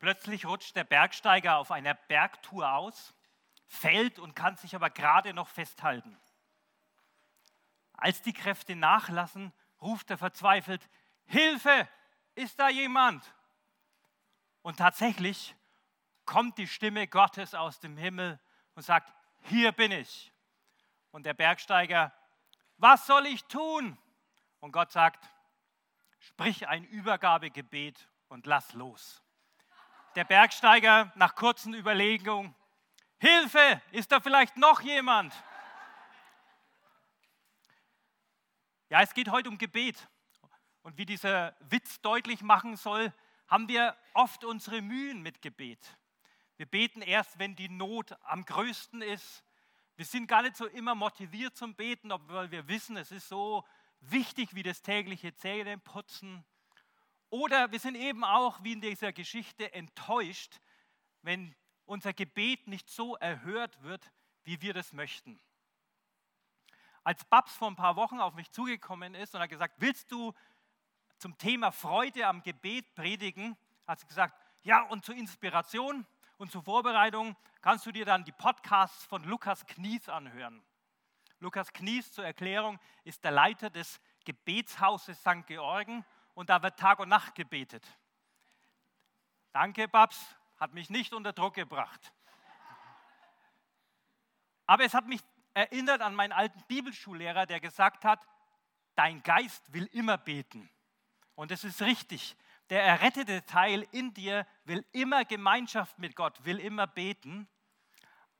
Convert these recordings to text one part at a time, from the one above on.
Plötzlich rutscht der Bergsteiger auf einer Bergtour aus, fällt und kann sich aber gerade noch festhalten. Als die Kräfte nachlassen, ruft er verzweifelt, Hilfe, ist da jemand? Und tatsächlich kommt die Stimme Gottes aus dem Himmel und sagt, hier bin ich. Und der Bergsteiger, was soll ich tun? Und Gott sagt, sprich ein Übergabegebet und lass los. Der Bergsteiger nach kurzen Überlegungen, Hilfe, ist da vielleicht noch jemand? Ja, es geht heute um Gebet. Und wie dieser Witz deutlich machen soll, haben wir oft unsere Mühen mit Gebet. Wir beten erst, wenn die Not am größten ist. Wir sind gar nicht so immer motiviert zum Beten, obwohl wir wissen, es ist so wichtig wie das tägliche Zähneputzen. Oder wir sind eben auch, wie in dieser Geschichte, enttäuscht, wenn unser Gebet nicht so erhört wird, wie wir das möchten. Als Babs vor ein paar Wochen auf mich zugekommen ist und hat gesagt, willst du zum Thema Freude am Gebet predigen, hat sie gesagt, ja, und zur Inspiration und zur Vorbereitung kannst du dir dann die Podcasts von Lukas Knies anhören. Lukas Knies zur Erklärung ist der Leiter des Gebetshauses St. Georgen und da wird Tag und Nacht gebetet. Danke, Babs, hat mich nicht unter Druck gebracht. Aber es hat mich erinnert an meinen alten Bibelschullehrer, der gesagt hat, dein Geist will immer beten. Und es ist richtig. Der errettete Teil in dir will immer Gemeinschaft mit Gott, will immer beten.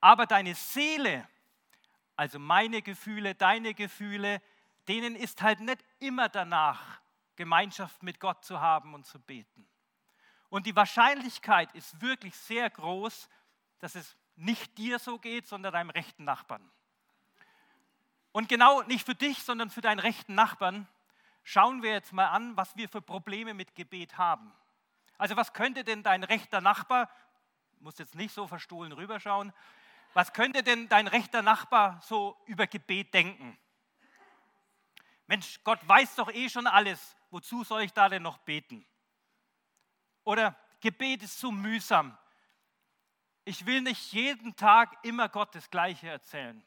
Aber deine Seele, also meine Gefühle, deine Gefühle, denen ist halt nicht immer danach, Gemeinschaft mit Gott zu haben und zu beten. Und die Wahrscheinlichkeit ist wirklich sehr groß, dass es nicht dir so geht, sondern deinem rechten Nachbarn. Und genau nicht für dich, sondern für deinen rechten Nachbarn schauen wir jetzt mal an, was wir für Probleme mit Gebet haben. Also was könnte denn dein rechter Nachbar, muss jetzt nicht so verstohlen rüberschauen, was könnte denn dein rechter Nachbar so über Gebet denken? Mensch, Gott weiß doch eh schon alles, wozu soll ich da denn noch beten? Oder Gebet ist so mühsam. Ich will nicht jeden Tag immer Gott das Gleiche erzählen.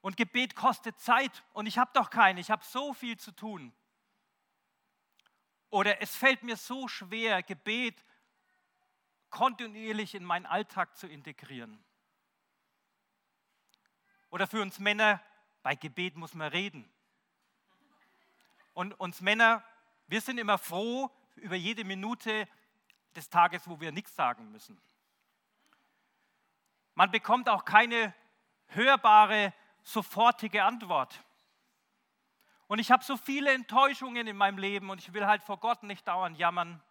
Und Gebet kostet Zeit und ich habe doch keine, ich habe so viel zu tun. Oder es fällt mir so schwer, Gebet kontinuierlich in meinen Alltag zu integrieren. Oder für uns Männer, bei Gebet muss man reden. Und uns Männer, wir sind immer froh über jede Minute des Tages, wo wir nichts sagen müssen. Man bekommt auch keine hörbare sofortige Antwort. Und ich habe so viele Enttäuschungen in meinem Leben und ich will halt vor Gott nicht dauernd jammern.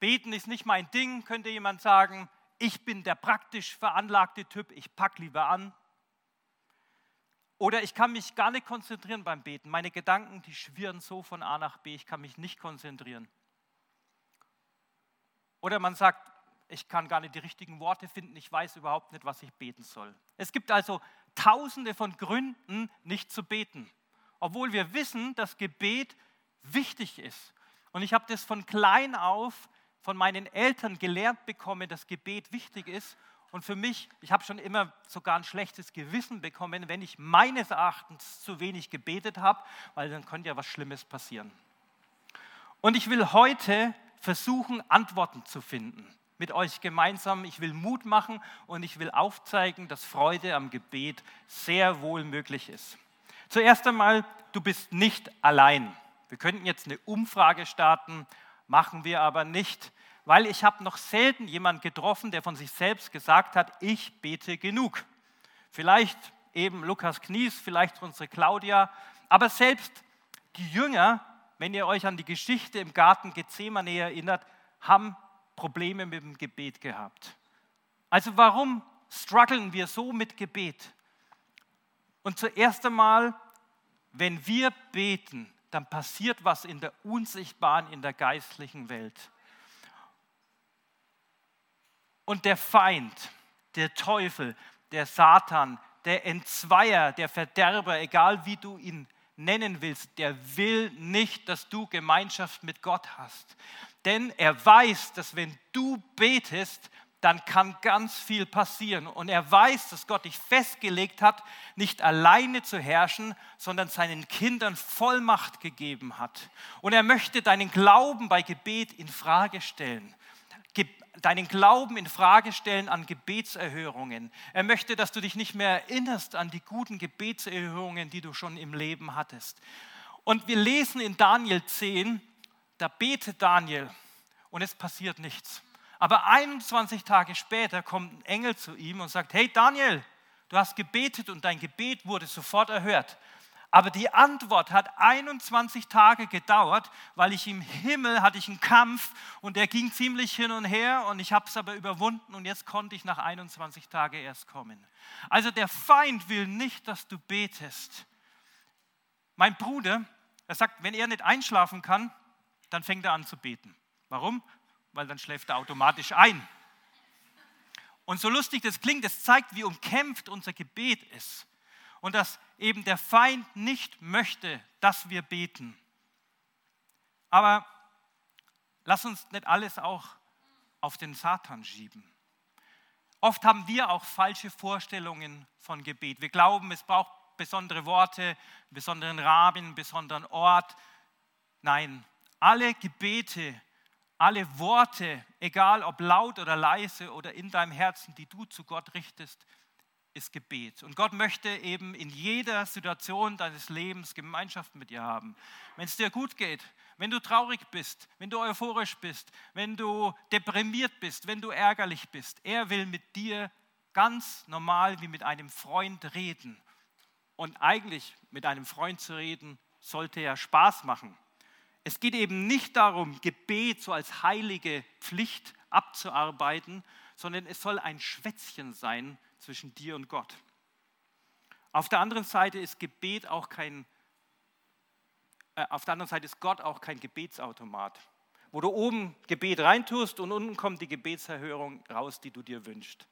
Beten ist nicht mein Ding, könnte jemand sagen. Ich bin der praktisch veranlagte Typ, ich pack lieber an. Oder ich kann mich gar nicht konzentrieren beim Beten. Meine Gedanken, die schwirren so von A nach B, ich kann mich nicht konzentrieren. Oder man sagt, ich kann gar nicht die richtigen Worte finden, ich weiß überhaupt nicht, was ich beten soll. Es gibt also tausende von Gründen, nicht zu beten, obwohl wir wissen, dass Gebet wichtig ist. Und ich habe das von klein auf von meinen Eltern gelernt bekommen, dass Gebet wichtig ist. Und für mich, ich habe schon immer sogar ein schlechtes Gewissen bekommen, wenn ich meines Erachtens zu wenig gebetet habe, weil dann könnte ja was Schlimmes passieren. Und ich will heute versuchen, Antworten zu finden mit euch gemeinsam. Ich will Mut machen und ich will aufzeigen, dass Freude am Gebet sehr wohl möglich ist. Zuerst einmal, du bist nicht allein. Wir könnten jetzt eine Umfrage starten, machen wir aber nicht, weil ich habe noch selten jemanden getroffen, der von sich selbst gesagt hat, ich bete genug. Vielleicht eben Lukas Knies, vielleicht unsere Claudia, aber selbst die Jünger, wenn ihr euch an die Geschichte im Garten Gethsemane erinnert, haben Probleme mit dem Gebet gehabt. Also warum strugglen wir so mit Gebet? Und zuerst einmal, wenn wir beten, dann passiert was in der unsichtbaren, in der geistlichen Welt. Und der Feind, der Teufel, der Satan, der Entzweier, der Verderber, egal wie du ihn nennen willst, der will nicht, dass du Gemeinschaft mit Gott hast. Denn er weiß, dass wenn du betest, dann kann ganz viel passieren. Und er weiß, dass Gott dich festgelegt hat, nicht alleine zu herrschen, sondern seinen Kindern Vollmacht gegeben hat. Und er möchte deinen Glauben bei Gebet in Frage stellen. Deinen Glauben in Frage stellen an Gebetserhörungen. Er möchte, dass du dich nicht mehr erinnerst an die guten Gebetserhörungen, die du schon im Leben hattest. Und wir lesen in Daniel 10, da betet Daniel und es passiert nichts. Aber 21 Tage später kommt ein Engel zu ihm und sagt, hey Daniel, du hast gebetet und dein Gebet wurde sofort erhört. Aber die Antwort hat 21 Tage gedauert, weil ich im Himmel hatte ich einen Kampf und der ging ziemlich hin und her und ich habe es aber überwunden und jetzt konnte ich nach 21 Tagen erst kommen. Also der Feind will nicht, dass du betest. Mein Bruder, er sagt, wenn er nicht einschlafen kann, dann fängt er an zu beten. Warum? weil dann schläft er automatisch ein. Und so lustig das klingt, es zeigt, wie umkämpft unser Gebet ist. Und dass eben der Feind nicht möchte, dass wir beten. Aber lass uns nicht alles auch auf den Satan schieben. Oft haben wir auch falsche Vorstellungen von Gebet. Wir glauben, es braucht besondere Worte, einen besonderen Rahmen, einen besonderen Ort. Nein, alle Gebete alle Worte, egal ob laut oder leise oder in deinem Herzen, die du zu Gott richtest, ist Gebet. Und Gott möchte eben in jeder Situation deines Lebens Gemeinschaft mit dir haben. Wenn es dir gut geht, wenn du traurig bist, wenn du euphorisch bist, wenn du deprimiert bist, wenn du ärgerlich bist, er will mit dir ganz normal wie mit einem Freund reden. Und eigentlich mit einem Freund zu reden, sollte ja Spaß machen. Es geht eben nicht darum, Gebet so als heilige Pflicht abzuarbeiten, sondern es soll ein Schwätzchen sein zwischen dir und Gott. Auf der anderen Seite ist Gebet auch kein, äh, auf der anderen Seite ist Gott auch kein Gebetsautomat, wo du oben Gebet reintust und unten kommt die Gebetserhörung raus, die du dir wünschst.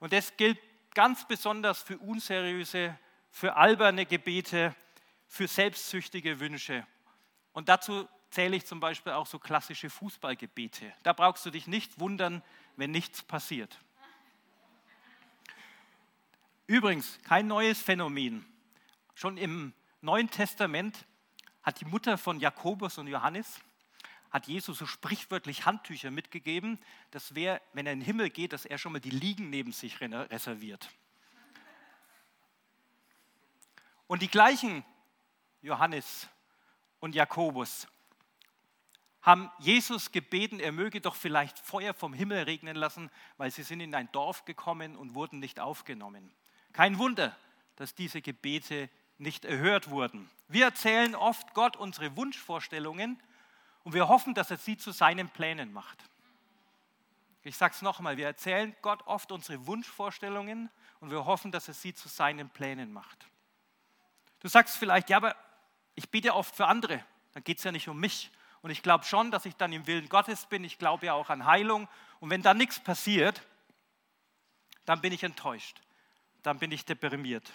Und das gilt ganz besonders für unseriöse, für alberne Gebete, für selbstsüchtige Wünsche. Und dazu zähle ich zum Beispiel auch so klassische Fußballgebete. Da brauchst du dich nicht wundern, wenn nichts passiert. Übrigens, kein neues Phänomen. Schon im Neuen Testament hat die Mutter von Jakobus und Johannes, hat Jesus so sprichwörtlich Handtücher mitgegeben, dass wer, wenn er in den Himmel geht, dass er schon mal die Liegen neben sich reserviert. Und die gleichen Johannes und Jakobus haben Jesus gebeten, er möge doch vielleicht Feuer vom Himmel regnen lassen, weil sie sind in ein Dorf gekommen und wurden nicht aufgenommen. Kein Wunder, dass diese Gebete nicht erhört wurden. Wir erzählen oft Gott unsere Wunschvorstellungen und wir hoffen, dass er sie zu seinen Plänen macht. Ich sage es nochmal, wir erzählen Gott oft unsere Wunschvorstellungen und wir hoffen, dass er sie zu seinen Plänen macht. Du sagst vielleicht, ja, aber ich bete oft für andere, dann geht es ja nicht um mich. Und ich glaube schon, dass ich dann im Willen Gottes bin. Ich glaube ja auch an Heilung. Und wenn da nichts passiert, dann bin ich enttäuscht. Dann bin ich deprimiert.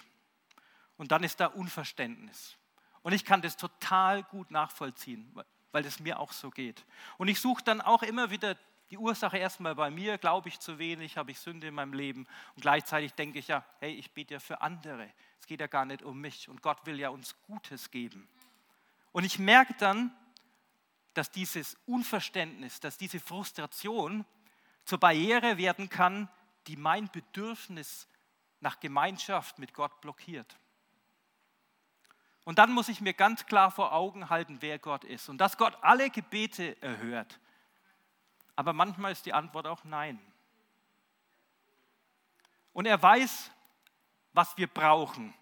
Und dann ist da Unverständnis. Und ich kann das total gut nachvollziehen, weil es mir auch so geht. Und ich suche dann auch immer wieder die Ursache erstmal bei mir. Glaube ich zu wenig? Habe ich Sünde in meinem Leben? Und gleichzeitig denke ich ja, hey, ich bete ja für andere. Es geht ja gar nicht um mich. Und Gott will ja uns Gutes geben. Und ich merke dann, dass dieses Unverständnis, dass diese Frustration zur Barriere werden kann, die mein Bedürfnis nach Gemeinschaft mit Gott blockiert. Und dann muss ich mir ganz klar vor Augen halten, wer Gott ist und dass Gott alle Gebete erhört. Aber manchmal ist die Antwort auch nein. Und er weiß, was wir brauchen.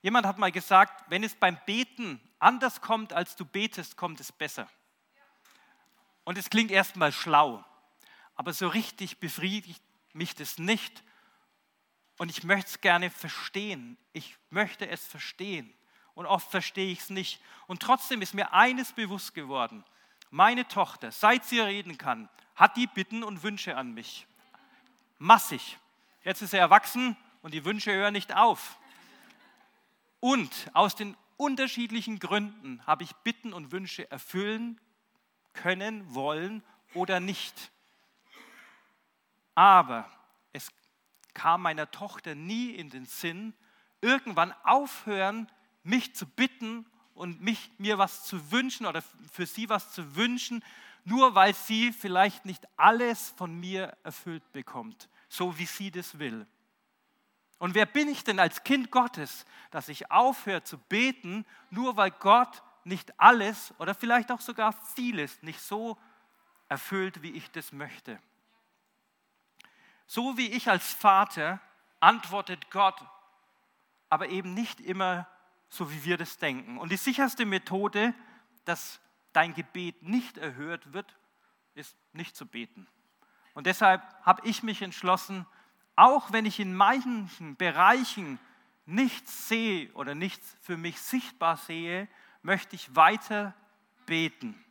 Jemand hat mal gesagt, wenn es beim Beten anders kommt, als du betest, kommt es besser. Und es klingt erstmal schlau, aber so richtig befriedigt mich das nicht. Und ich möchte es gerne verstehen. Ich möchte es verstehen. Und oft verstehe ich es nicht. Und trotzdem ist mir eines bewusst geworden. Meine Tochter, seit sie reden kann, hat die Bitten und Wünsche an mich. Massig. Jetzt ist er erwachsen und die Wünsche hören nicht auf Und aus den unterschiedlichen Gründen habe ich Bitten und Wünsche erfüllen können, wollen oder nicht. Aber kam meiner Tochter nie in den Sinn, irgendwann aufhören, mich zu bitten und mich, mir was zu wünschen oder für sie was zu wünschen, nur weil sie vielleicht nicht alles von mir erfüllt bekommt, so wie sie das will. Und wer bin ich denn als Kind Gottes, dass ich aufhöre zu beten, nur weil Gott nicht alles oder vielleicht auch sogar vieles nicht so erfüllt, wie ich das möchte? So wie ich als Vater antwortet Gott, aber eben nicht immer so, wie wir das denken. Und die sicherste Methode, dass dein Gebet nicht erhört wird, ist nicht zu beten. Und deshalb habe ich mich entschlossen, auch wenn ich in manchen Bereichen nichts sehe oder nichts für mich sichtbar sehe, möchte ich weiter beten.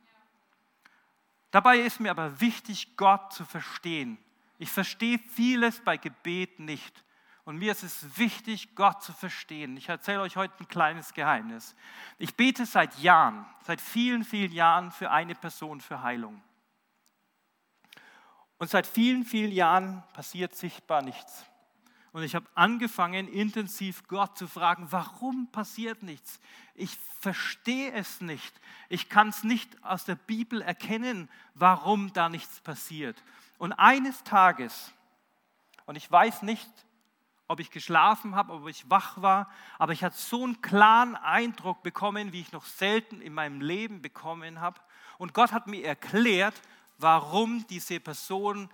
Dabei ist mir aber wichtig, Gott zu verstehen. Ich verstehe vieles bei Gebet nicht. Und mir ist es wichtig, Gott zu verstehen. Ich erzähle euch heute ein kleines Geheimnis. Ich bete seit Jahren, seit vielen, vielen Jahren für eine Person für Heilung. Und seit vielen, vielen Jahren passiert sichtbar nichts. Und ich habe angefangen, intensiv Gott zu fragen, warum passiert nichts? Ich verstehe es nicht. Ich kann es nicht aus der Bibel erkennen, warum da nichts passiert. Und eines Tages, und ich weiß nicht, ob ich geschlafen habe, ob ich wach war, aber ich hatte so einen klaren Eindruck bekommen, wie ich noch selten in meinem Leben bekommen habe. Und Gott hat mir erklärt, warum diese Person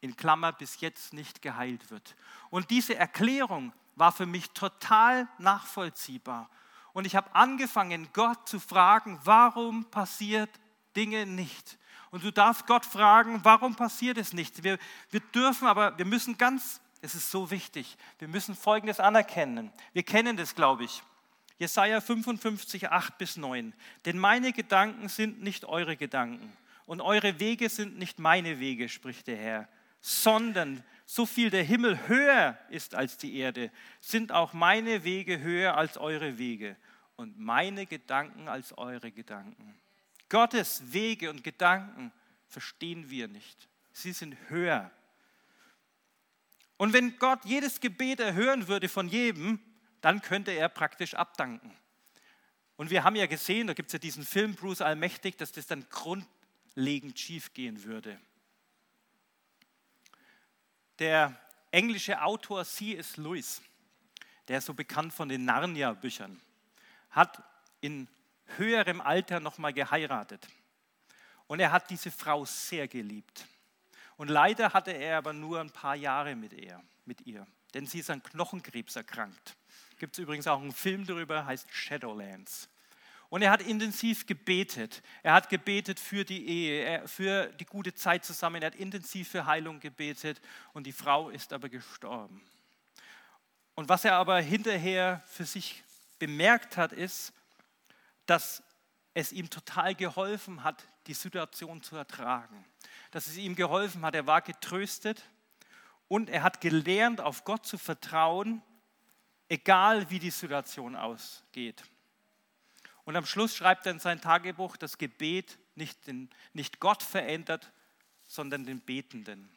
in Klammer bis jetzt nicht geheilt wird. Und diese Erklärung war für mich total nachvollziehbar. Und ich habe angefangen, Gott zu fragen, warum passiert Dinge nicht? Und du darfst Gott fragen, warum passiert es nicht? Wir, wir dürfen aber, wir müssen ganz, es ist so wichtig, wir müssen Folgendes anerkennen. Wir kennen das, glaube ich. Jesaja 55, 8 bis 9. Denn meine Gedanken sind nicht eure Gedanken und eure Wege sind nicht meine Wege, spricht der Herr, sondern so viel der Himmel höher ist als die Erde, sind auch meine Wege höher als eure Wege und meine Gedanken als eure Gedanken. Gottes Wege und Gedanken verstehen wir nicht. Sie sind höher. Und wenn Gott jedes Gebet erhören würde von jedem, dann könnte er praktisch abdanken. Und wir haben ja gesehen, da gibt es ja diesen Film Bruce Allmächtig, dass das dann Grund, grundlegend schiefgehen würde. Der englische Autor C.S. Lewis, der ist so bekannt von den Narnia-Büchern, hat in höherem Alter nochmal geheiratet. Und er hat diese Frau sehr geliebt. Und leider hatte er aber nur ein paar Jahre mit ihr, mit ihr denn sie ist an Knochenkrebs erkrankt. Gibt es übrigens auch einen Film darüber, heißt Shadowlands. Und er hat intensiv gebetet. Er hat gebetet für die Ehe, für die gute Zeit zusammen. Er hat intensiv für Heilung gebetet und die Frau ist aber gestorben. Und was er aber hinterher für sich bemerkt hat, ist, dass es ihm total geholfen hat, die Situation zu ertragen. Dass es ihm geholfen hat, er war getröstet und er hat gelernt, auf Gott zu vertrauen, egal wie die Situation ausgeht. Und am Schluss schreibt er in sein Tagebuch, das Gebet nicht, den, nicht Gott verändert, sondern den Betenden.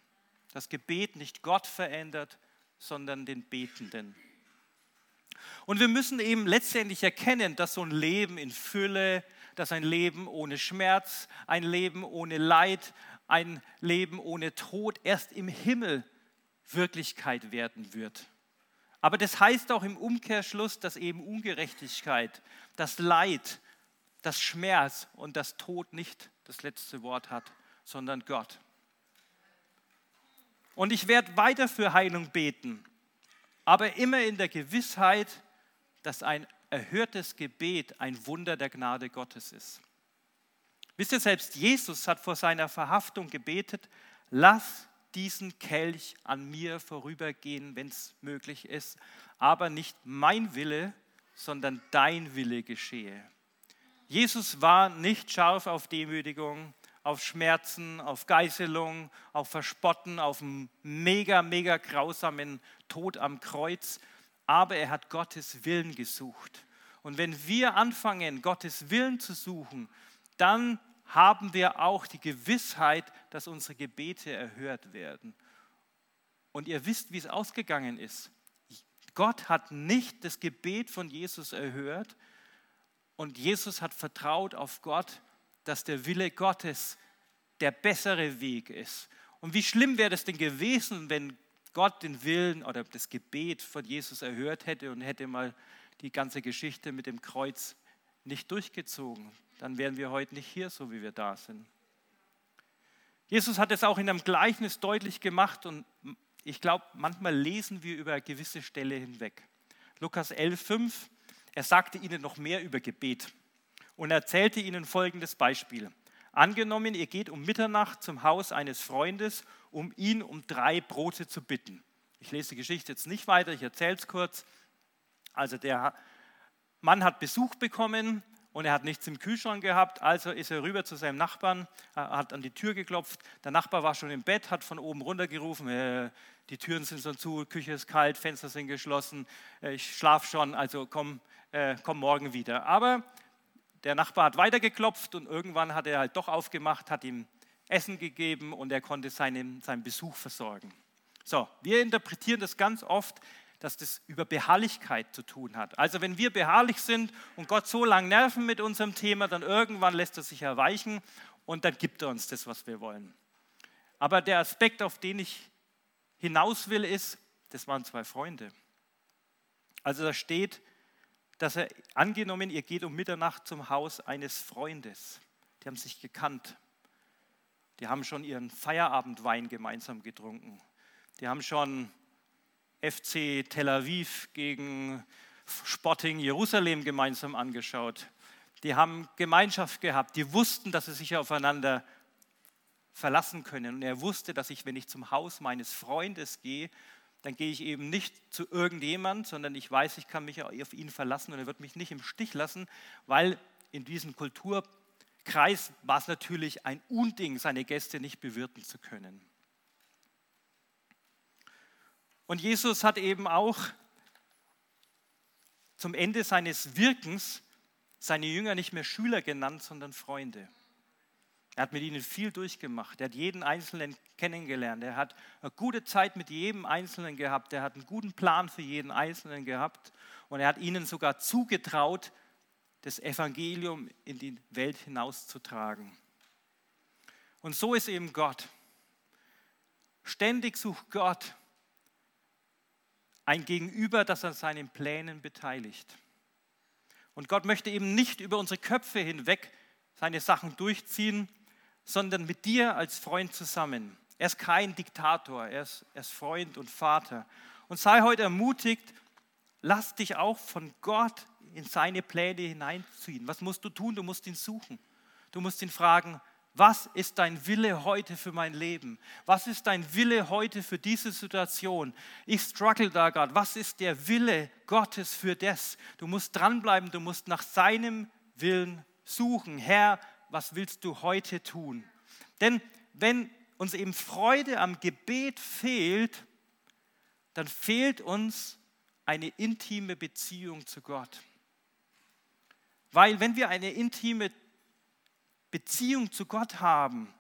Das Gebet nicht Gott verändert, sondern den Betenden. Und wir müssen eben letztendlich erkennen, dass so ein Leben in Fülle, dass ein Leben ohne Schmerz, ein Leben ohne Leid, ein Leben ohne Tod erst im Himmel Wirklichkeit werden wird. Aber das heißt auch im Umkehrschluss, dass eben Ungerechtigkeit, das Leid, das Schmerz und das Tod nicht das letzte Wort hat, sondern Gott. Und ich werde weiter für Heilung beten, aber immer in der Gewissheit, dass ein erhörtes Gebet ein Wunder der Gnade Gottes ist. Wisst ihr, selbst Jesus hat vor seiner Verhaftung gebetet, lass diesen Kelch an mir vorübergehen, wenn es möglich ist, aber nicht mein Wille, sondern dein Wille geschehe. Jesus war nicht scharf auf Demütigung, auf Schmerzen, auf Geißelung, auf Verspotten, auf einen mega, mega grausamen Tod am Kreuz, aber er hat Gottes Willen gesucht. Und wenn wir anfangen, Gottes Willen zu suchen, dann haben wir auch die Gewissheit, dass unsere Gebete erhört werden. Und ihr wisst, wie es ausgegangen ist. Gott hat nicht das Gebet von Jesus erhört und Jesus hat vertraut auf Gott, dass der Wille Gottes der bessere Weg ist. Und wie schlimm wäre es denn gewesen, wenn Gott den Willen oder das Gebet von Jesus erhört hätte und hätte mal die ganze Geschichte mit dem Kreuz nicht durchgezogen. Dann wären wir heute nicht hier, so wie wir da sind. Jesus hat es auch in einem Gleichnis deutlich gemacht und ich glaube, manchmal lesen wir über eine gewisse Stelle hinweg. Lukas 11,5, er sagte ihnen noch mehr über Gebet und erzählte ihnen folgendes Beispiel. Angenommen, ihr geht um Mitternacht zum Haus eines Freundes, um ihn um drei Brote zu bitten. Ich lese die Geschichte jetzt nicht weiter, ich erzähle es kurz. Also der Mann hat Besuch bekommen und er hat nichts im Kühlschrank gehabt, also ist er rüber zu seinem Nachbarn, hat an die Tür geklopft. Der Nachbar war schon im Bett, hat von oben runter gerufen, äh, die Türen sind schon zu, Küche ist kalt, Fenster sind geschlossen, äh, ich schlafe schon, also komm, äh, komm morgen wieder. Aber der Nachbar hat weitergeklopft und irgendwann hat er halt doch aufgemacht, hat ihm Essen gegeben und er konnte seinen, seinen Besuch versorgen. So, wir interpretieren das ganz oft, dass das über Beharrlichkeit zu tun hat. Also wenn wir beharrlich sind und Gott so lange nerven mit unserem Thema, dann irgendwann lässt er sich erweichen und dann gibt er uns das, was wir wollen. Aber der Aspekt, auf den ich hinaus will, ist, das waren zwei Freunde. Also da steht, dass er angenommen, ihr geht um Mitternacht zum Haus eines Freundes. Die haben sich gekannt. Die haben schon ihren Feierabendwein gemeinsam getrunken. Die haben schon FC Tel Aviv gegen Sporting Jerusalem gemeinsam angeschaut. Die haben Gemeinschaft gehabt. Die wussten, dass sie sich aufeinander verlassen können. Und er wusste, dass ich, wenn ich zum Haus meines Freundes gehe, dann gehe ich eben nicht zu irgendjemand, sondern ich weiß, ich kann mich auf ihn verlassen und er wird mich nicht im Stich lassen, weil in diesem Kulturkreis war es natürlich ein Unding, seine Gäste nicht bewirten zu können. Und Jesus hat eben auch zum Ende seines Wirkens seine Jünger nicht mehr Schüler genannt, sondern Freunde. Er hat mit ihnen viel durchgemacht. Er hat jeden Einzelnen kennengelernt. Er hat eine gute Zeit mit jedem Einzelnen gehabt. Er hat einen guten Plan für jeden Einzelnen gehabt. Und er hat ihnen sogar zugetraut, das Evangelium in die Welt hinauszutragen. Und so ist eben Gott. Ständig sucht Gott ein Gegenüber, das an seinen Plänen beteiligt. Und Gott möchte eben nicht über unsere Köpfe hinweg seine Sachen durchziehen, sondern mit dir als Freund zusammen. Er ist kein Diktator, er ist, er ist Freund und Vater. Und sei heute ermutigt, lass dich auch von Gott in seine Pläne hineinziehen. Was musst du tun? Du musst ihn suchen. Du musst ihn fragen, was ist dein Wille heute für mein Leben? Was ist dein Wille heute für diese Situation? Ich struggle da gerade. Was ist der Wille Gottes für das? Du musst dranbleiben, du musst nach seinem Willen suchen. Herr, was willst du heute tun? Denn wenn uns eben Freude am Gebet fehlt, dann fehlt uns eine intime Beziehung zu Gott. Weil wenn wir eine intime Beziehung zu Gott haben,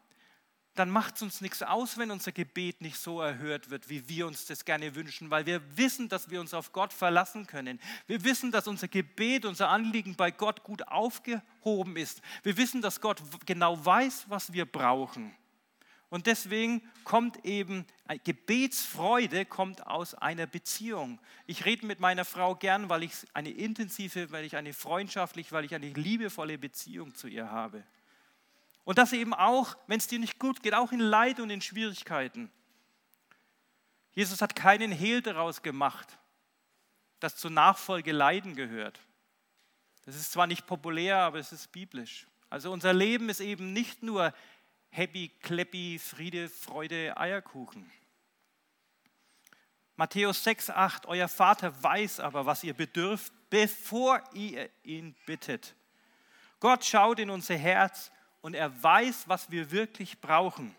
dann macht es uns nichts aus, wenn unser Gebet nicht so erhört wird, wie wir uns das gerne wünschen, weil wir wissen, dass wir uns auf Gott verlassen können. Wir wissen, dass unser Gebet, unser Anliegen bei Gott gut aufgehoben ist. Wir wissen, dass Gott genau weiß, was wir brauchen. Und deswegen kommt eben Gebetsfreude kommt aus einer Beziehung. Ich rede mit meiner Frau gern, weil ich eine intensive, weil ich eine freundschaftliche, weil ich eine liebevolle Beziehung zu ihr habe. Und das eben auch, wenn es dir nicht gut geht, auch in Leid und in Schwierigkeiten. Jesus hat keinen Hehl daraus gemacht, dass zur Nachfolge Leiden gehört. Das ist zwar nicht populär, aber es ist biblisch. Also unser Leben ist eben nicht nur happy, clappy, Friede, Freude, Eierkuchen. Matthäus 6, 8, euer Vater weiß aber, was ihr bedürft, bevor ihr ihn bittet. Gott schaut in unser Herz und er weiß, was wir wirklich brauchen.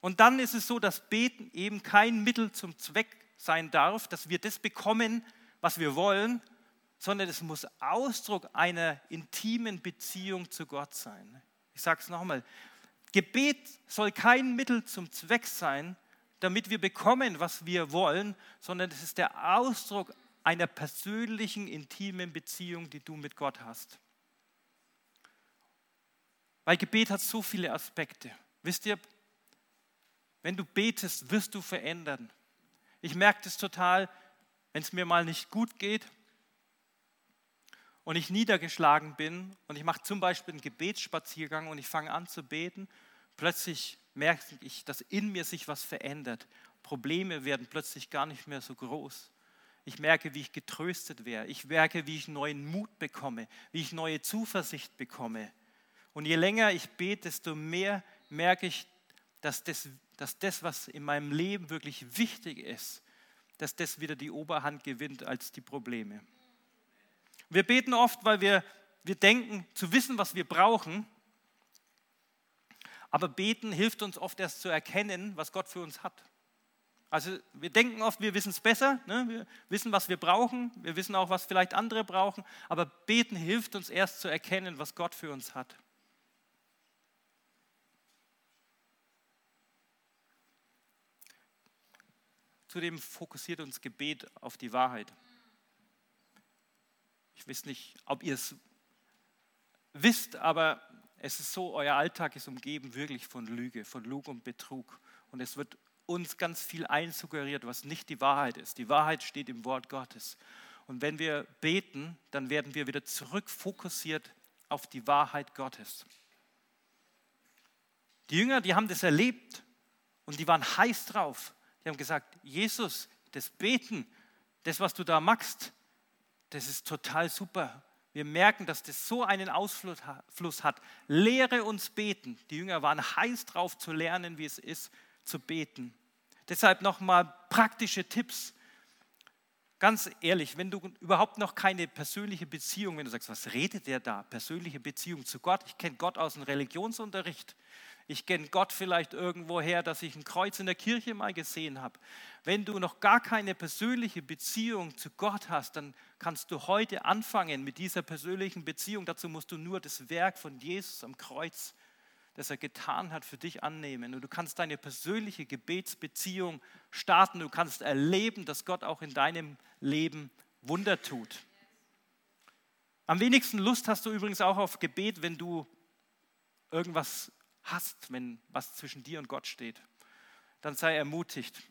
Und dann ist es so, dass Beten eben kein Mittel zum Zweck sein darf, dass wir das bekommen, was wir wollen, sondern es muss Ausdruck einer intimen Beziehung zu Gott sein. Ich sage es nochmal, Gebet soll kein Mittel zum Zweck sein, damit wir bekommen, was wir wollen, sondern es ist der Ausdruck einer persönlichen, intimen Beziehung, die du mit Gott hast. Weil Gebet hat so viele Aspekte. Wisst ihr, wenn du betest, wirst du verändern. Ich merke das total, wenn es mir mal nicht gut geht und ich niedergeschlagen bin und ich mache zum Beispiel einen Gebetsspaziergang und ich fange an zu beten, plötzlich merke ich, dass in mir sich was verändert. Probleme werden plötzlich gar nicht mehr so groß. Ich merke, wie ich getröstet werde. Ich merke, wie ich neuen Mut bekomme, wie ich neue Zuversicht bekomme. Und je länger ich bete, desto mehr merke ich, dass das, dass das, was in meinem Leben wirklich wichtig ist, dass das wieder die Oberhand gewinnt als die Probleme. Wir beten oft, weil wir, wir denken zu wissen, was wir brauchen. Aber beten hilft uns oft erst zu erkennen, was Gott für uns hat. Also wir denken oft, wir wissen es besser, ne? wir wissen, was wir brauchen, wir wissen auch, was vielleicht andere brauchen, aber beten hilft uns erst zu erkennen, was Gott für uns hat. Zudem fokussiert uns Gebet auf die Wahrheit. Ich weiß nicht, ob ihr es wisst, aber es ist so, euer Alltag ist umgeben wirklich von Lüge, von Lug und Betrug. Und es wird uns ganz viel einsuggeriert, was nicht die Wahrheit ist. Die Wahrheit steht im Wort Gottes. Und wenn wir beten, dann werden wir wieder zurückfokussiert auf die Wahrheit Gottes. Die Jünger, die haben das erlebt und die waren heiß drauf. Die haben gesagt, Jesus, das Beten, das, was du da machst, das ist total super. Wir merken, dass das so einen Ausfluss hat. Lehre uns beten. Die Jünger waren heiß drauf zu lernen, wie es ist, zu beten. Deshalb nochmal praktische Tipps. Ganz ehrlich, wenn du überhaupt noch keine persönliche Beziehung, wenn du sagst, was redet der da? Persönliche Beziehung zu Gott. Ich kenne Gott aus dem Religionsunterricht. Ich kenne Gott vielleicht irgendwoher, dass ich ein Kreuz in der Kirche mal gesehen habe. Wenn du noch gar keine persönliche Beziehung zu Gott hast, dann kannst du heute anfangen mit dieser persönlichen Beziehung. Dazu musst du nur das Werk von Jesus am Kreuz, das er getan hat, für dich annehmen. Und du kannst deine persönliche Gebetsbeziehung starten. Du kannst erleben, dass Gott auch in deinem Leben Wunder tut. Am wenigsten Lust hast du übrigens auch auf Gebet, wenn du irgendwas hast, wenn was zwischen dir und Gott steht, dann sei ermutigt.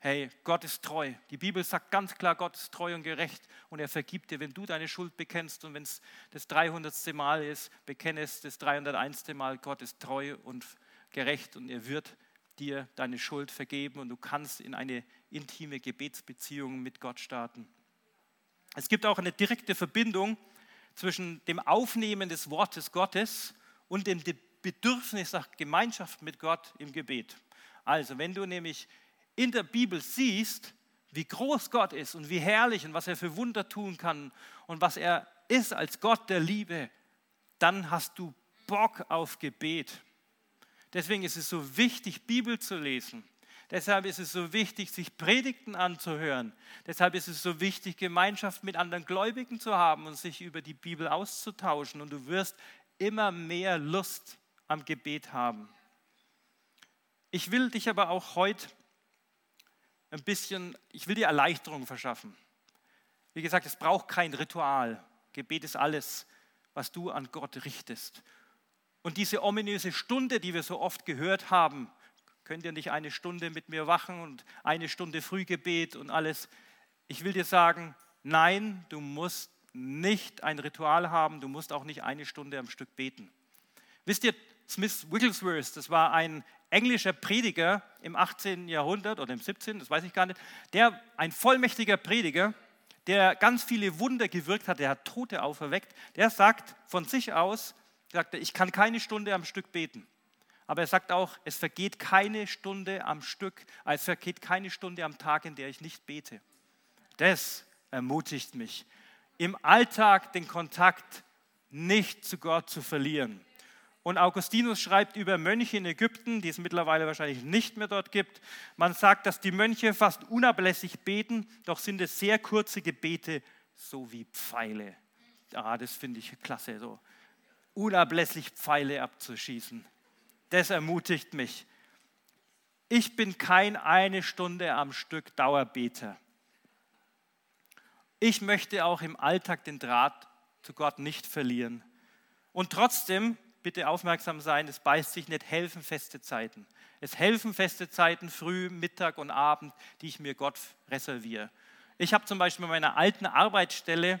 Hey, Gott ist treu. Die Bibel sagt ganz klar, Gott ist treu und gerecht und er vergibt dir, wenn du deine Schuld bekennst und wenn es das 300. Mal ist, bekenne es das 301. Mal, Gott ist treu und gerecht und er wird dir deine Schuld vergeben und du kannst in eine intime Gebetsbeziehung mit Gott starten. Es gibt auch eine direkte Verbindung zwischen dem Aufnehmen des Wortes Gottes und dem Bedürfnis nach Gemeinschaft mit Gott im Gebet. Also, wenn du nämlich in der Bibel siehst, wie groß Gott ist und wie herrlich und was er für Wunder tun kann und was er ist als Gott der Liebe, dann hast du Bock auf Gebet. Deswegen ist es so wichtig, Bibel zu lesen. Deshalb ist es so wichtig, sich Predigten anzuhören. Deshalb ist es so wichtig, Gemeinschaft mit anderen Gläubigen zu haben und sich über die Bibel auszutauschen. Und du wirst immer mehr Lust am Gebet haben. Ich will dich aber auch heute ein bisschen, ich will dir Erleichterung verschaffen. Wie gesagt, es braucht kein Ritual. Gebet ist alles, was du an Gott richtest. Und diese ominöse Stunde, die wir so oft gehört haben, könnt ihr nicht eine Stunde mit mir wachen und eine Stunde Frühgebet und alles. Ich will dir sagen, nein, du musst nicht ein Ritual haben, du musst auch nicht eine Stunde am Stück beten. Wisst ihr, Smith Wigglesworth, das war ein englischer Prediger im 18. Jahrhundert oder im 17., das weiß ich gar nicht, der ein vollmächtiger Prediger, der ganz viele Wunder gewirkt hat, der hat Tote auferweckt, der sagt von sich aus, sagt er, ich kann keine Stunde am Stück beten. Aber er sagt auch, es vergeht keine Stunde am Stück, es vergeht keine Stunde am Tag, in der ich nicht bete. Das ermutigt mich, im Alltag den Kontakt nicht zu Gott zu verlieren. Und Augustinus schreibt über Mönche in Ägypten, die es mittlerweile wahrscheinlich nicht mehr dort gibt. Man sagt, dass die Mönche fast unablässig beten, doch sind es sehr kurze Gebete, so wie Pfeile. Ah, das finde ich klasse, so unablässig Pfeile abzuschießen. Das ermutigt mich. Ich bin kein eine Stunde am Stück Dauerbeter. Ich möchte auch im Alltag den Draht zu Gott nicht verlieren. Und trotzdem, bitte aufmerksam sein, es beißt sich nicht, helfen feste Zeiten. Es helfen feste Zeiten, früh, Mittag und Abend, die ich mir Gott reserviere. Ich habe zum Beispiel bei meiner alten Arbeitsstelle,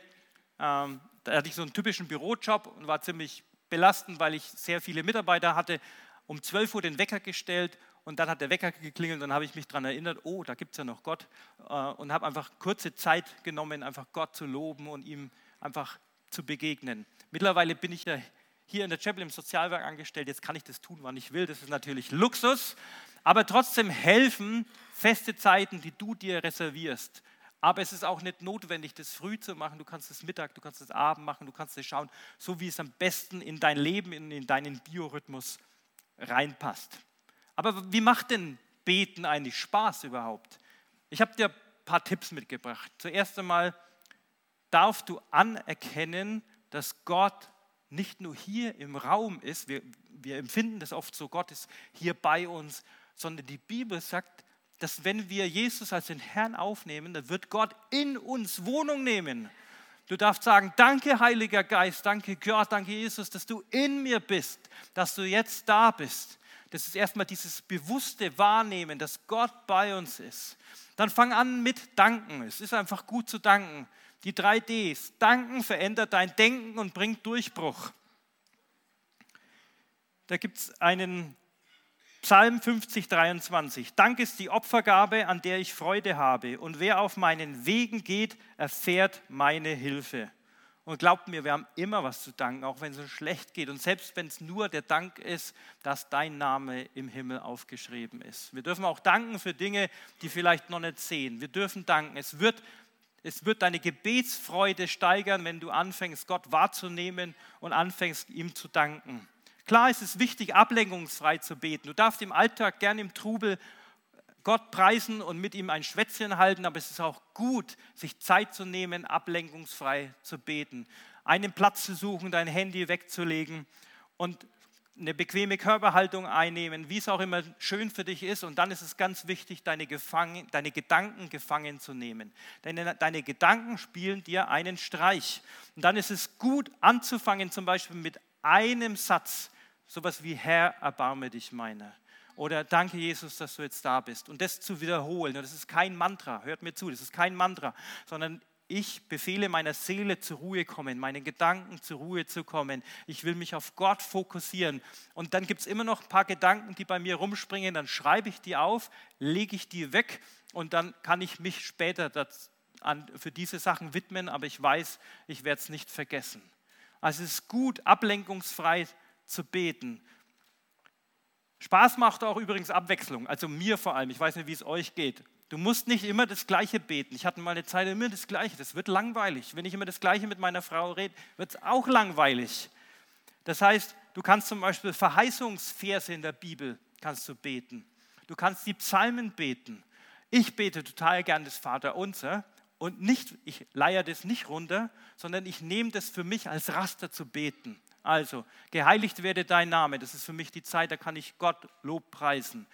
ähm, da hatte ich so einen typischen Bürojob und war ziemlich belastend, weil ich sehr viele Mitarbeiter hatte, um 12 Uhr den Wecker gestellt und dann hat der Wecker geklingelt und dann habe ich mich daran erinnert, oh, da gibt es ja noch Gott äh, und habe einfach kurze Zeit genommen, einfach Gott zu loben und ihm einfach zu begegnen. Mittlerweile bin ich ja hier in der Chapel im Sozialwerk angestellt, jetzt kann ich das tun, wann ich will, das ist natürlich Luxus, aber trotzdem helfen feste Zeiten, die du dir reservierst. Aber es ist auch nicht notwendig, das früh zu machen. Du kannst es Mittag, du kannst es Abend machen, du kannst es schauen, so wie es am besten in dein Leben, in, in deinen Biorhythmus reinpasst. Aber wie macht denn Beten eigentlich Spaß überhaupt? Ich habe dir ein paar Tipps mitgebracht. Zuerst einmal darfst du anerkennen, dass Gott nicht nur hier im Raum ist, wir, wir empfinden das oft so, Gott ist hier bei uns, sondern die Bibel sagt, dass wenn wir Jesus als den Herrn aufnehmen, dann wird Gott in uns Wohnung nehmen. Du darfst sagen, danke Heiliger Geist, danke Gott, danke Jesus, dass du in mir bist, dass du jetzt da bist. Das ist erstmal dieses bewusste Wahrnehmen, dass Gott bei uns ist. Dann fang an mit Danken. Es ist einfach gut zu danken. Die drei Ds. Danken verändert dein Denken und bringt Durchbruch. Da gibt es einen Psalm 50, 23. Dank ist die Opfergabe, an der ich Freude habe. Und wer auf meinen Wegen geht, erfährt meine Hilfe. Und glaubt mir, wir haben immer was zu danken, auch wenn es uns schlecht geht. Und selbst wenn es nur der Dank ist, dass dein Name im Himmel aufgeschrieben ist. Wir dürfen auch danken für Dinge, die vielleicht noch nicht sehen. Wir dürfen danken. Es wird, es wird deine Gebetsfreude steigern, wenn du anfängst, Gott wahrzunehmen und anfängst, ihm zu danken. Klar ist es wichtig, ablenkungsfrei zu beten. Du darfst im Alltag gerne im Trubel Gott preisen und mit ihm ein Schwätzchen halten, aber es ist auch gut, sich Zeit zu nehmen, ablenkungsfrei zu beten. Einen Platz zu suchen, dein Handy wegzulegen und eine bequeme Körperhaltung einnehmen, wie es auch immer schön für dich ist. Und dann ist es ganz wichtig, deine, gefangen, deine Gedanken gefangen zu nehmen. Denn deine Gedanken spielen dir einen Streich. Und dann ist es gut anzufangen, zum Beispiel mit einem Satz, sowas wie Herr, erbarme dich meiner. Oder danke Jesus, dass du jetzt da bist. Und das zu wiederholen. Das ist kein Mantra, hört mir zu, das ist kein Mantra, sondern ich befehle meiner Seele zur Ruhe kommen, meinen Gedanken zur Ruhe zu kommen. Ich will mich auf Gott fokussieren. Und dann gibt es immer noch ein paar Gedanken, die bei mir rumspringen. Dann schreibe ich die auf, lege ich die weg und dann kann ich mich später das, an, für diese Sachen widmen. Aber ich weiß, ich werde es nicht vergessen. Also es ist gut, ablenkungsfrei zu beten. Spaß macht auch übrigens Abwechslung, also mir vor allem. Ich weiß nicht, wie es euch geht. Du musst nicht immer das Gleiche beten. Ich hatte mal eine Zeit immer das Gleiche. Das wird langweilig. Wenn ich immer das Gleiche mit meiner Frau rede, wird es auch langweilig. Das heißt, du kannst zum Beispiel Verheißungsverse in der Bibel kannst du beten. Du kannst die Psalmen beten. Ich bete total gern das Vaterunser und nicht, ich leier das nicht runter, sondern ich nehme das für mich als Raster zu beten. Also, geheiligt werde dein Name. Das ist für mich die Zeit, da kann ich Gott Lob preisen.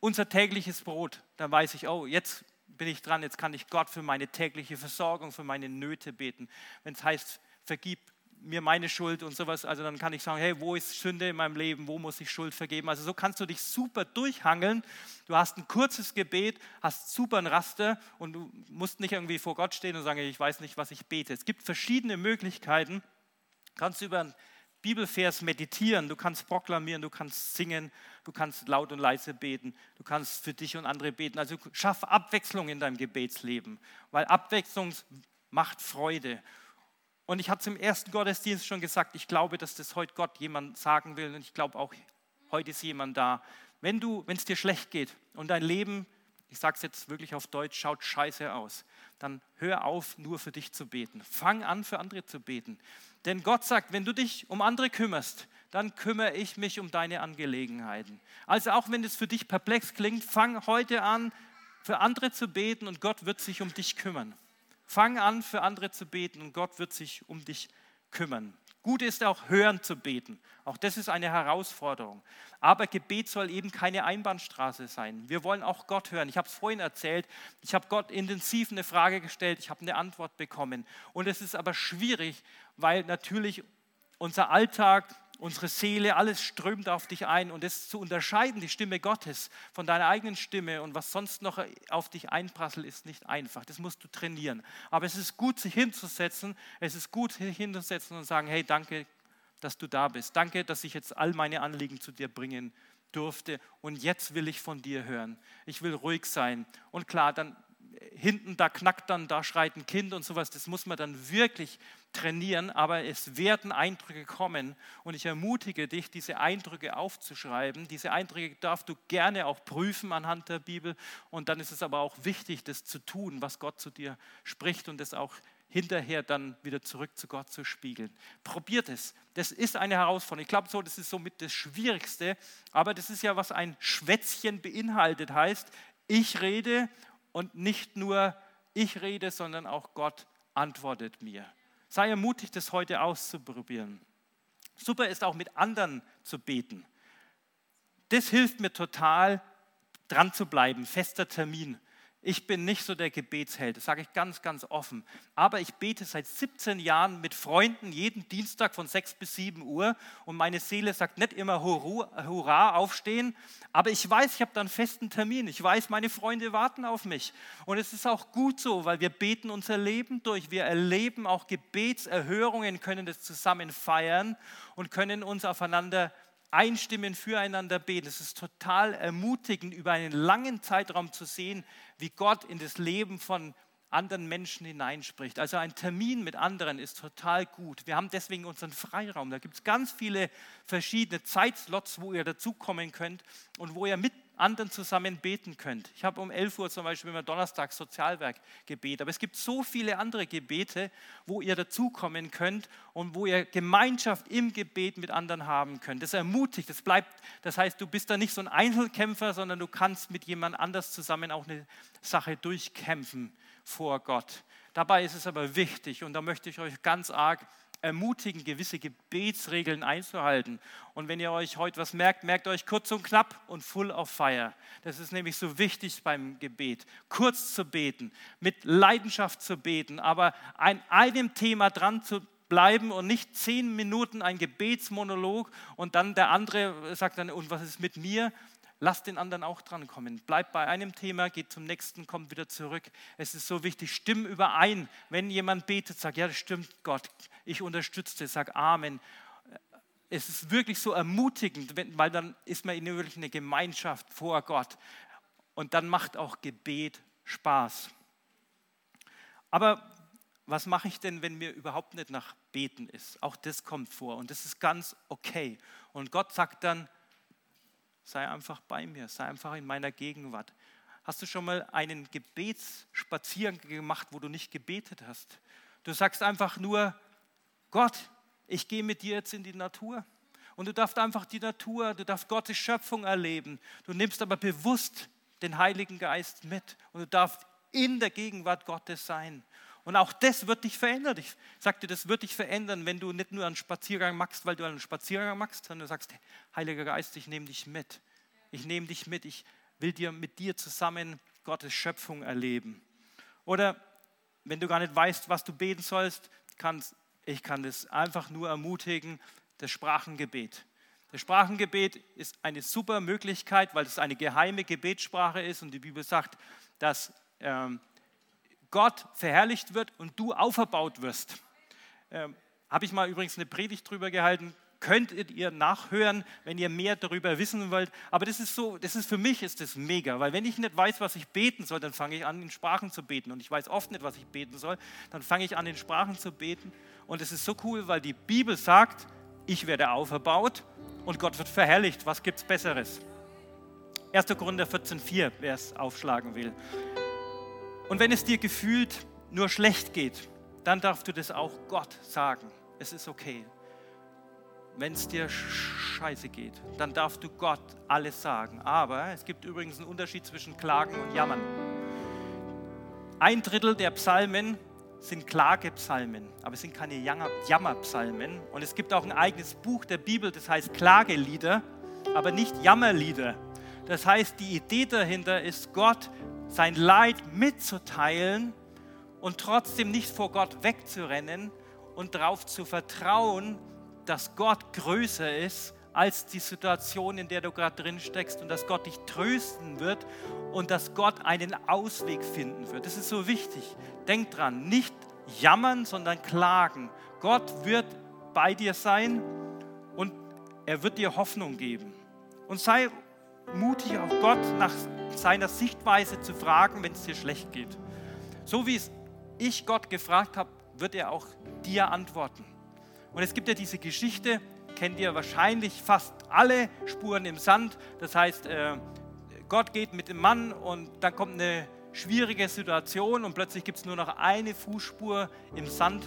Unser tägliches Brot, da weiß ich, oh, jetzt bin ich dran, jetzt kann ich Gott für meine tägliche Versorgung, für meine Nöte beten. Wenn es heißt, vergib mir meine Schuld und sowas, also dann kann ich sagen, hey, wo ist Sünde in meinem Leben, wo muss ich Schuld vergeben? Also so kannst du dich super durchhangeln. Du hast ein kurzes Gebet, hast super ein Raster und du musst nicht irgendwie vor Gott stehen und sagen, ich weiß nicht, was ich bete. Es gibt verschiedene Möglichkeiten. Du kannst über einen Bibelvers meditieren, du kannst proklamieren, du kannst singen, du kannst laut und leise beten, du kannst für dich und andere beten. Also schaff Abwechslung in deinem Gebetsleben, weil Abwechslung macht Freude. Und ich hatte es im ersten Gottesdienst schon gesagt, ich glaube, dass das heute Gott jemand sagen will und ich glaube auch, heute ist jemand da. Wenn du, wenn es dir schlecht geht und dein Leben, ich sage es jetzt wirklich auf Deutsch, schaut scheiße aus, dann hör auf, nur für dich zu beten. Fang an, für andere zu beten. Denn Gott sagt, wenn du dich um andere kümmerst, dann kümmere ich mich um deine Angelegenheiten. Also auch wenn es für dich perplex klingt, fang heute an, für andere zu beten und Gott wird sich um dich kümmern. Fang an, für andere zu beten und Gott wird sich um dich kümmern. Gut ist auch hören zu beten. Auch das ist eine Herausforderung. Aber Gebet soll eben keine Einbahnstraße sein. Wir wollen auch Gott hören. Ich habe es vorhin erzählt. Ich habe Gott intensiv eine Frage gestellt. Ich habe eine Antwort bekommen. Und es ist aber schwierig, weil natürlich unser Alltag, unsere Seele, alles strömt auf dich ein und es zu unterscheiden, die Stimme Gottes von deiner eigenen Stimme und was sonst noch auf dich einprasselt, ist nicht einfach. Das musst du trainieren. Aber es ist gut, sich hinzusetzen. Es ist gut, sich hinzusetzen und sagen, hey, danke, dass du da bist. Danke, dass ich jetzt all meine Anliegen zu dir bringen durfte und jetzt will ich von dir hören. Ich will ruhig sein. Und klar, dann hinten, da knackt dann, da schreit ein Kind und sowas, das muss man dann wirklich trainieren, aber es werden Eindrücke kommen und ich ermutige dich, diese Eindrücke aufzuschreiben. Diese Eindrücke darfst du gerne auch prüfen anhand der Bibel und dann ist es aber auch wichtig, das zu tun, was Gott zu dir spricht und das auch hinterher dann wieder zurück zu Gott zu spiegeln. Probiert es. Das ist eine Herausforderung. Ich glaube so, das ist somit das Schwierigste, aber das ist ja, was ein Schwätzchen beinhaltet, heißt, ich rede und nicht nur ich rede, sondern auch Gott antwortet mir. Sei ermutigt, das heute auszuprobieren. Super ist auch mit anderen zu beten. Das hilft mir total, dran zu bleiben, fester Termin. Ich bin nicht so der Gebetsheld, das sage ich ganz, ganz offen. Aber ich bete seit 17 Jahren mit Freunden jeden Dienstag von 6 bis 7 Uhr und meine Seele sagt nicht immer Hurra, aufstehen, aber ich weiß, ich habe da einen festen Termin. Ich weiß, meine Freunde warten auf mich. Und es ist auch gut so, weil wir beten unser Leben durch. Wir erleben auch Gebetserhörungen, können das zusammen feiern und können uns aufeinander einstimmen, füreinander beten. Es ist total ermutigend, über einen langen Zeitraum zu sehen, wie Gott in das Leben von anderen Menschen hineinspricht. Also ein Termin mit anderen ist total gut. Wir haben deswegen unseren Freiraum. Da gibt es ganz viele verschiedene Zeitslots, wo ihr dazukommen könnt und wo ihr mit anderen zusammen beten könnt. Ich habe um 11 Uhr zum Beispiel immer Donnerstag Sozialwerk Gebet, aber es gibt so viele andere Gebete, wo ihr dazukommen könnt und wo ihr Gemeinschaft im Gebet mit anderen haben könnt. Das ermutigt, das bleibt, das heißt, du bist da nicht so ein Einzelkämpfer, sondern du kannst mit jemand anders zusammen auch eine Sache durchkämpfen vor Gott. Dabei ist es aber wichtig und da möchte ich euch ganz arg ermutigen, gewisse Gebetsregeln einzuhalten. Und wenn ihr euch heute was merkt, merkt euch kurz und knapp und full of fire. Das ist nämlich so wichtig beim Gebet. Kurz zu beten, mit Leidenschaft zu beten, aber an einem Thema dran zu bleiben und nicht zehn Minuten ein Gebetsmonolog und dann der andere sagt dann, und was ist mit mir? Lass den anderen auch drankommen. Bleib bei einem Thema, geht zum nächsten, kommt wieder zurück. Es ist so wichtig, stimm überein. Wenn jemand betet, sag, ja, das stimmt, Gott, ich unterstütze, sag Amen. Es ist wirklich so ermutigend, weil dann ist man in wirklich eine Gemeinschaft vor Gott. Und dann macht auch Gebet Spaß. Aber was mache ich denn, wenn mir überhaupt nicht nach Beten ist? Auch das kommt vor und das ist ganz okay. Und Gott sagt dann, sei einfach bei mir, sei einfach in meiner Gegenwart. Hast du schon mal einen Gebetsspaziergang gemacht, wo du nicht gebetet hast? Du sagst einfach nur, Gott, ich gehe mit dir jetzt in die Natur. Und du darfst einfach die Natur, du darfst Gottes Schöpfung erleben. Du nimmst aber bewusst den Heiligen Geist mit und du darfst in der Gegenwart Gottes sein. Und auch das wird dich verändern. Ich sagte, das wird dich verändern, wenn du nicht nur einen Spaziergang machst, weil du einen Spaziergang machst, sondern du sagst, Heiliger Geist, ich nehme dich mit. Ich nehme dich mit. Ich will dir mit dir zusammen Gottes Schöpfung erleben. Oder wenn du gar nicht weißt, was du beten sollst, kannst, ich kann das einfach nur ermutigen, das Sprachengebet. Das Sprachengebet ist eine super Möglichkeit, weil es eine geheime Gebetssprache ist und die Bibel sagt, dass ähm, Gott verherrlicht wird und du auferbaut wirst. Ähm, Habe ich mal übrigens eine Predigt drüber gehalten, könntet ihr nachhören, wenn ihr mehr darüber wissen wollt. Aber das ist so, das ist für mich ist das mega, weil wenn ich nicht weiß, was ich beten soll, dann fange ich an, in Sprachen zu beten. Und ich weiß oft nicht, was ich beten soll, dann fange ich an, in Sprachen zu beten. Und es ist so cool, weil die Bibel sagt, ich werde auferbaut und Gott wird verherrlicht. Was gibt es Besseres? 1. Korinther 14,4, wer es aufschlagen will. Und wenn es dir gefühlt nur schlecht geht, dann darfst du das auch Gott sagen. Es ist okay. wenn es dir scheiße geht, dann darfst du Gott alles sagen. Aber es gibt übrigens einen Unterschied zwischen Klagen und Jammern. Ein Drittel der Psalmen sind Klagepsalmen, aber es sind keine Jammerpsalmen. Und es gibt auch ein eigenes Buch der Bibel, das heißt Klagelieder, aber nicht Jammerlieder. Das heißt, die Idee dahinter ist, Gott sein Leid mitzuteilen und trotzdem nicht vor Gott wegzurennen und darauf zu vertrauen, dass Gott größer ist als die Situation, in der du gerade drin steckst und dass Gott dich trösten wird und dass Gott einen Ausweg finden wird. Das ist so wichtig. Denk dran, nicht jammern, sondern klagen. Gott wird bei dir sein und er wird dir Hoffnung geben. Und sei mutig auf Gott nach seiner Sichtweise zu fragen, wenn es dir schlecht geht. So wie es ich Gott gefragt habe, wird er auch dir antworten. Und es gibt ja diese Geschichte, kennt ihr wahrscheinlich fast alle Spuren im Sand. Das heißt, äh, Gott geht mit dem Mann und dann kommt eine schwierige Situation und plötzlich gibt es nur noch eine Fußspur im Sand.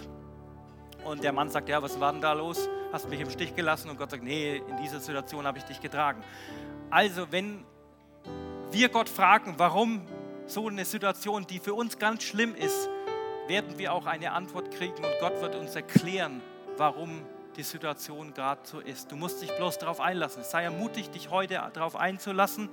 Und der Mann sagt, ja, was war denn da los? Hast mich im Stich gelassen? Und Gott sagt, nee, in dieser Situation habe ich dich getragen. Also, wenn wir Gott fragen, warum so eine Situation, die für uns ganz schlimm ist, werden wir auch eine Antwort kriegen und Gott wird uns erklären, warum die Situation gerade so ist. Du musst dich bloß darauf einlassen. Sei ermutigt, dich heute darauf einzulassen.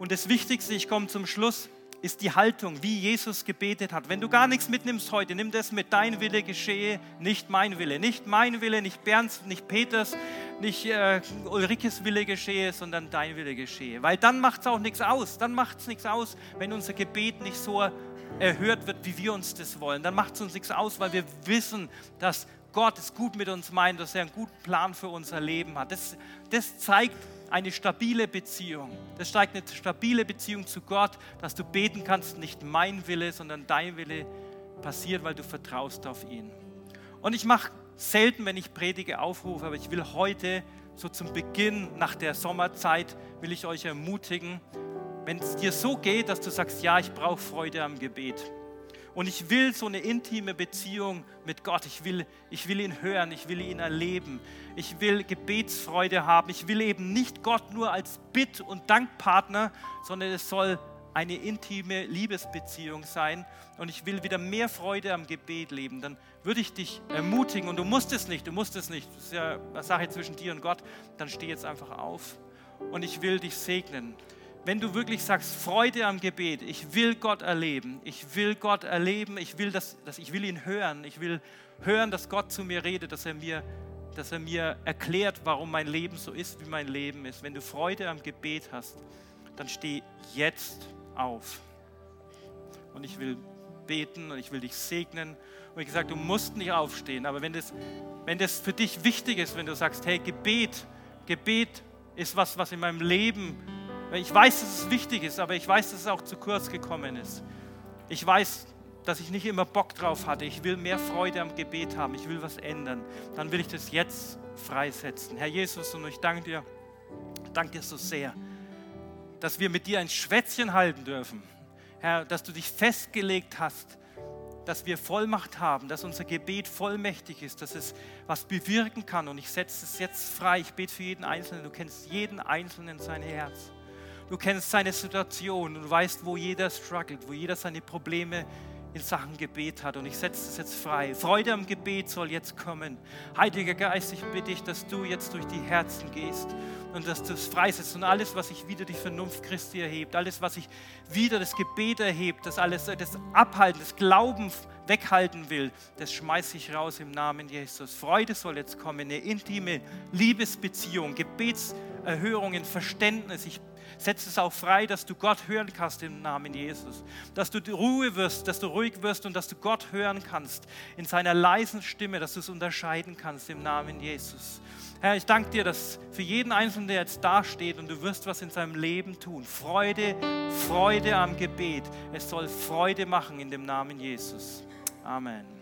Und das Wichtigste, ich komme zum Schluss, ist die Haltung, wie Jesus gebetet hat. Wenn du gar nichts mitnimmst heute, nimm das mit, dein Wille geschehe, nicht mein Wille. Nicht mein Wille, nicht Bernds, nicht Peters, nicht äh, Ulrikes Wille geschehe, sondern dein Wille geschehe. Weil dann macht es auch nichts aus. Dann macht es nichts aus, wenn unser Gebet nicht so erhört wird, wie wir uns das wollen. Dann macht es uns nichts aus, weil wir wissen, dass Gott es gut mit uns meint, dass er einen guten Plan für unser Leben hat. Das, das zeigt eine stabile Beziehung. Das zeigt eine stabile Beziehung zu Gott, dass du beten kannst, nicht mein Wille, sondern dein Wille passiert, weil du vertraust auf ihn. Und ich mache selten, wenn ich predige, Aufrufe, aber ich will heute so zum Beginn nach der Sommerzeit, will ich euch ermutigen, wenn es dir so geht, dass du sagst, ja, ich brauche Freude am Gebet und ich will so eine intime Beziehung mit Gott. Ich will, ich will ihn hören, ich will ihn erleben. Ich will Gebetsfreude haben. Ich will eben nicht Gott nur als Bitt- und Dankpartner, sondern es soll eine intime Liebesbeziehung sein. Und ich will wieder mehr Freude am Gebet leben. Dann würde ich dich ermutigen. Und du musst es nicht, du musst es nicht. Das ist ja eine Sache zwischen dir und Gott. Dann steh jetzt einfach auf. Und ich will dich segnen wenn du wirklich sagst, Freude am Gebet, ich will Gott erleben, ich will Gott erleben, ich will, das, das, ich will ihn hören, ich will hören, dass Gott zu mir redet, dass er, mir, dass er mir erklärt, warum mein Leben so ist, wie mein Leben ist. Wenn du Freude am Gebet hast, dann steh jetzt auf. Und ich will beten und ich will dich segnen. Und wie gesagt, du musst nicht aufstehen, aber wenn das, wenn das für dich wichtig ist, wenn du sagst, hey, Gebet, Gebet ist was, was in meinem Leben ich weiß, dass es wichtig ist, aber ich weiß, dass es auch zu kurz gekommen ist. Ich weiß, dass ich nicht immer Bock drauf hatte. Ich will mehr Freude am Gebet haben. Ich will was ändern. Dann will ich das jetzt freisetzen. Herr Jesus, und ich danke dir, danke dir so sehr, dass wir mit dir ein Schwätzchen halten dürfen. Herr, dass du dich festgelegt hast, dass wir Vollmacht haben, dass unser Gebet vollmächtig ist, dass es was bewirken kann. Und ich setze es jetzt frei. Ich bete für jeden Einzelnen. Du kennst jeden Einzelnen sein Herz. Du kennst seine Situation und du weißt, wo jeder struggelt, wo jeder seine Probleme in Sachen Gebet hat. Und ich setze es jetzt frei. Freude am Gebet soll jetzt kommen. Heiliger Geist, ich bitte dich, dass du jetzt durch die Herzen gehst und dass du es freisetzt und alles, was sich wieder die Vernunft Christi erhebt, alles, was sich wieder das Gebet erhebt, das alles, das Abhalten, das Glauben weghalten will, das schmeiße ich raus im Namen Jesus. Freude soll jetzt kommen, eine intime Liebesbeziehung, Gebetserhörungen, Verständnis. Ich setzt es auch frei, dass du Gott hören kannst im Namen Jesus. Dass du Ruhe wirst, dass du ruhig wirst und dass du Gott hören kannst in seiner leisen Stimme, dass du es unterscheiden kannst im Namen Jesus. Herr, ich danke dir, dass für jeden Einzelnen, der jetzt dasteht und du wirst was in seinem Leben tun. Freude, Freude am Gebet. Es soll Freude machen in dem Namen Jesus. Amen.